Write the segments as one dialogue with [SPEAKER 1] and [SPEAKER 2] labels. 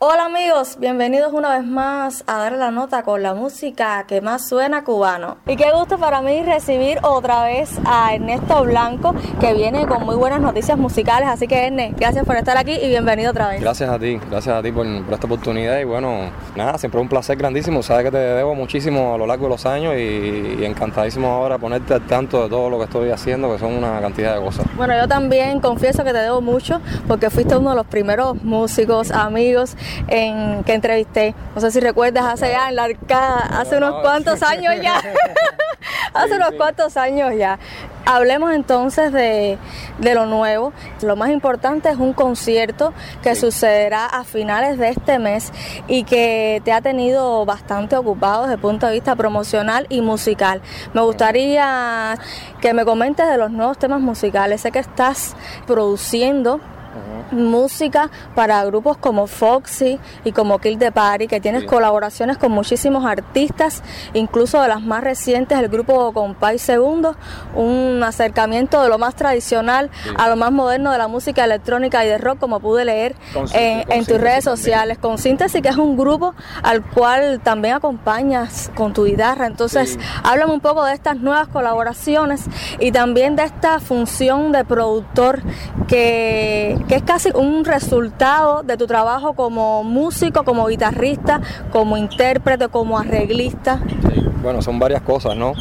[SPEAKER 1] Hola amigos, bienvenidos una vez más a dar la nota con la música que más suena cubano. Y qué gusto para mí recibir otra vez a Ernesto Blanco, que viene con muy buenas noticias musicales. Así que Ernesto, gracias por estar aquí y bienvenido otra vez.
[SPEAKER 2] Gracias a ti, gracias a ti por, esta oportunidad. Y bueno, nada, siempre un placer grandísimo. Sabes que te debo muchísimo a lo largo de los años y, encantadísimo ahora ponerte al tanto de todo lo que estoy haciendo, que son una cantidad de cosas.
[SPEAKER 1] Bueno, yo también confieso que te debo mucho porque fuiste uno de los primeros músicos, amigos en, que entrevisté. No sé si recuerdas hace ya en la arcada, hace unos cuantos años ya. hace unos cuantos años ya. Hablemos entonces de, lo nuevo. Lo más importante es un concierto que sucederá a finales de este mes y que te ha tenido bastante ocupado desde el punto de vista promocional y musical. Me gustaría que me comentes de los nuevos temas musicales. Sé que estás produciendo música para grupos como Foxy y como Kill the Party, que tienes colaboraciones con muchísimos artistas, incluso de las más recientes, el grupo Compay Segundo, un acercamiento de lo más tradicional a lo más moderno de la música electrónica y de rock, como pude leer en, tus redes sociales, con Síntesis, que es un grupo al cual también acompañas con tu guitarra. Entonces, háblame un poco de estas nuevas colaboraciones y también de esta función de productor que, que es casi un resultado de tu trabajo como músico, como guitarrista, como intérprete, como arreglista.
[SPEAKER 2] bueno, son varias cosas, ¿no?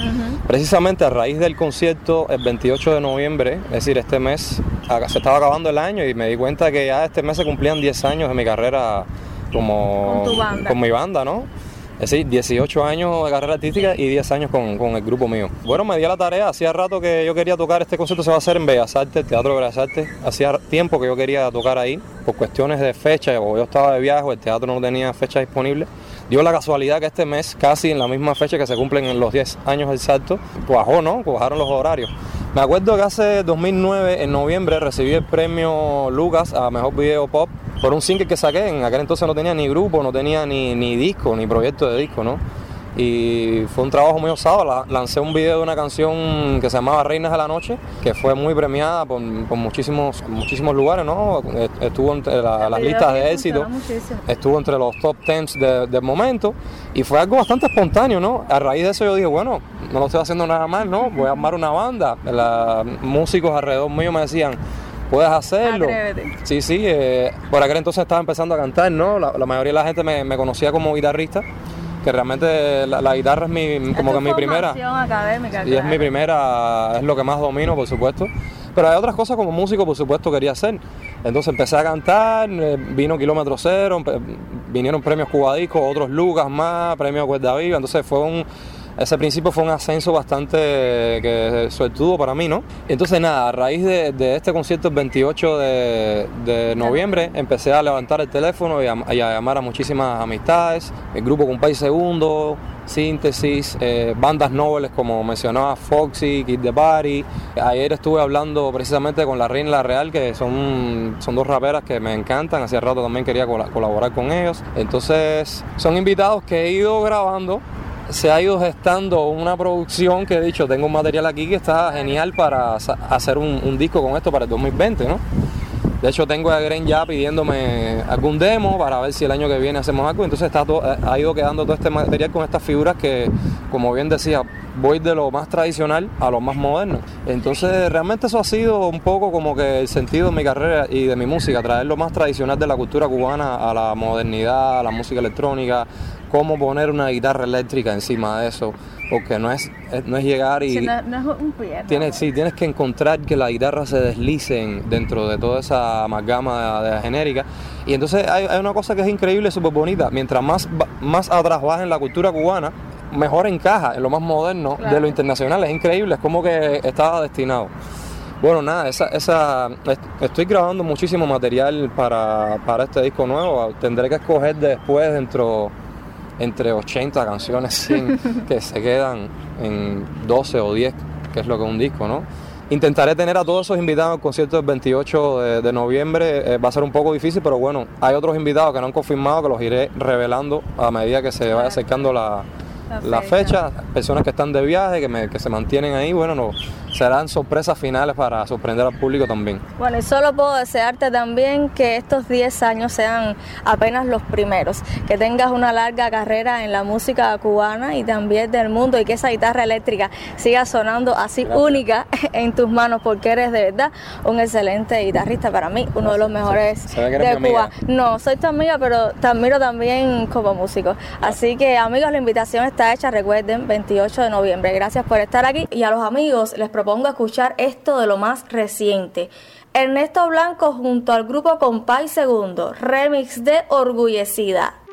[SPEAKER 2] Precisamente a raíz del concierto el 28 de noviembre, es decir, este mes, se estaba acabando el año y me di cuenta que ya este mes se cumplían 10 años de mi carrera como con mi banda, ¿no? Es decir, 18 años de carrera artística y 10 años con, el grupo mío. Bueno, me di la tarea, hacía rato que yo quería tocar, este concierto se va a hacer en Bellas Artes, Teatro de Bellas Artes. Hacía tiempo que yo quería tocar ahí, por cuestiones de fecha, o yo estaba de viaje, el teatro no tenía fecha disponible. Dio la casualidad que este mes, casi en la misma fecha que se cumplen en los 10 años del salto, cuajó, ¿no? Cuajaron los horarios. Me acuerdo que hace 2009, en noviembre, recibí el premio Lucas a Mejor Video Pop por un single que saqué. En aquel entonces no tenía ni grupo, no tenía ni, ni disco, ni proyecto de disco, ¿no? y fue un trabajo muy osado. lancé un video de una canción que se llamaba Reinas de la Noche, que fue muy premiada por, muchísimos, muchísimos lugares, ¿no? Estuvo entre las listas de éxito, estuvo entre los top tens del momento y fue algo bastante espontáneo, ¿no? A raíz de eso yo dije, bueno, no lo estoy haciendo nada mal, ¿no? Voy a armar una banda. Los músicos alrededor mío me decían, puedes hacerlo. Sí, sí, eh, por aquel entonces estaba empezando a cantar, ¿no? La, mayoría de la gente me, me, conocía como guitarrista que realmente la, guitarra es mi, como que mi primera. y es mi primera, es lo que más domino, por supuesto. Pero hay otras cosas como músico, por supuesto, quería hacer. Entonces empecé a cantar, eh, vino Kilómetro Cero, vinieron premios Cubadisco, otros Lucas más, premios Cuerda Viva. Entonces fue un ese principio fue un ascenso bastante que, suertudo para mí, ¿no? Entonces nada, a raíz de, este concierto el 28 de, noviembre empecé a levantar el teléfono y a, llamar a muchísimas amistades, el grupo Compay Segundo, Síntesis, eh, bandas nobles como mencionaba Foxy, Kid the Party. Ayer estuve hablando precisamente con la Reina La Real, que son, son dos raperas que me encantan, hacía rato también quería colaborar con ellos. Entonces son invitados que he ido grabando se ha ido gestando una producción que he dicho, tengo un material aquí que está genial para hacer un, disco con esto para el 2020, ¿no? De hecho, tengo a Gren ya pidiéndome algún demo para ver si el año que viene hacemos algo. Entonces está eh, ha ido quedando todo este material con estas figuras que, como bien decía, voy de lo más tradicional a lo más moderno. Entonces, realmente eso ha sido un poco como que el sentido de mi carrera y de mi música, traer lo más tradicional de la cultura cubana a la modernidad, a la música electrónica, cómo poner una guitarra eléctrica encima de eso, porque no es, no es llegar y...
[SPEAKER 1] no, es un
[SPEAKER 2] tienes, sí, tienes que encontrar que la guitarra se deslice dentro de toda esa amalgama de, la genérica. Y entonces hay, una cosa que es increíble, súper bonita. Mientras más, más atrás vas en la cultura cubana, mejor encaja en lo más moderno de lo internacional. Es increíble, es como que estaba destinado. Bueno, nada, esa, esa, estoy grabando muchísimo material para, para este disco nuevo. Tendré que escoger después dentro entre 80 canciones que se quedan en 12 o 10, que es lo que es un disco, ¿no? Intentaré tener a todos esos invitados al concierto del 28 de, noviembre. Eh, va a ser un poco difícil, pero bueno, hay otros invitados que no han confirmado que los iré revelando a medida que se vaya acercando la, la, fecha. Personas que están de viaje, que, me, que se mantienen ahí, bueno, no, serán sorpresas finales para sorprender al público también.
[SPEAKER 1] Bueno, y solo puedo desearte también que estos 10 años sean apenas los primeros, que tengas una larga carrera en la música cubana y también del mundo y que esa guitarra eléctrica siga sonando así única en tus manos porque eres de verdad un excelente guitarrista para mí, uno de los mejores de Cuba. No, soy tu amiga, pero te admiro también como músico. Así que amigos, la invitación está hecha, recuerden, 28 de noviembre. Gracias por estar aquí y a los amigos les propongo escuchar esto de lo más reciente. Ernesto Blanco junto al grupo Compay Segundo, remix de Orgullecida.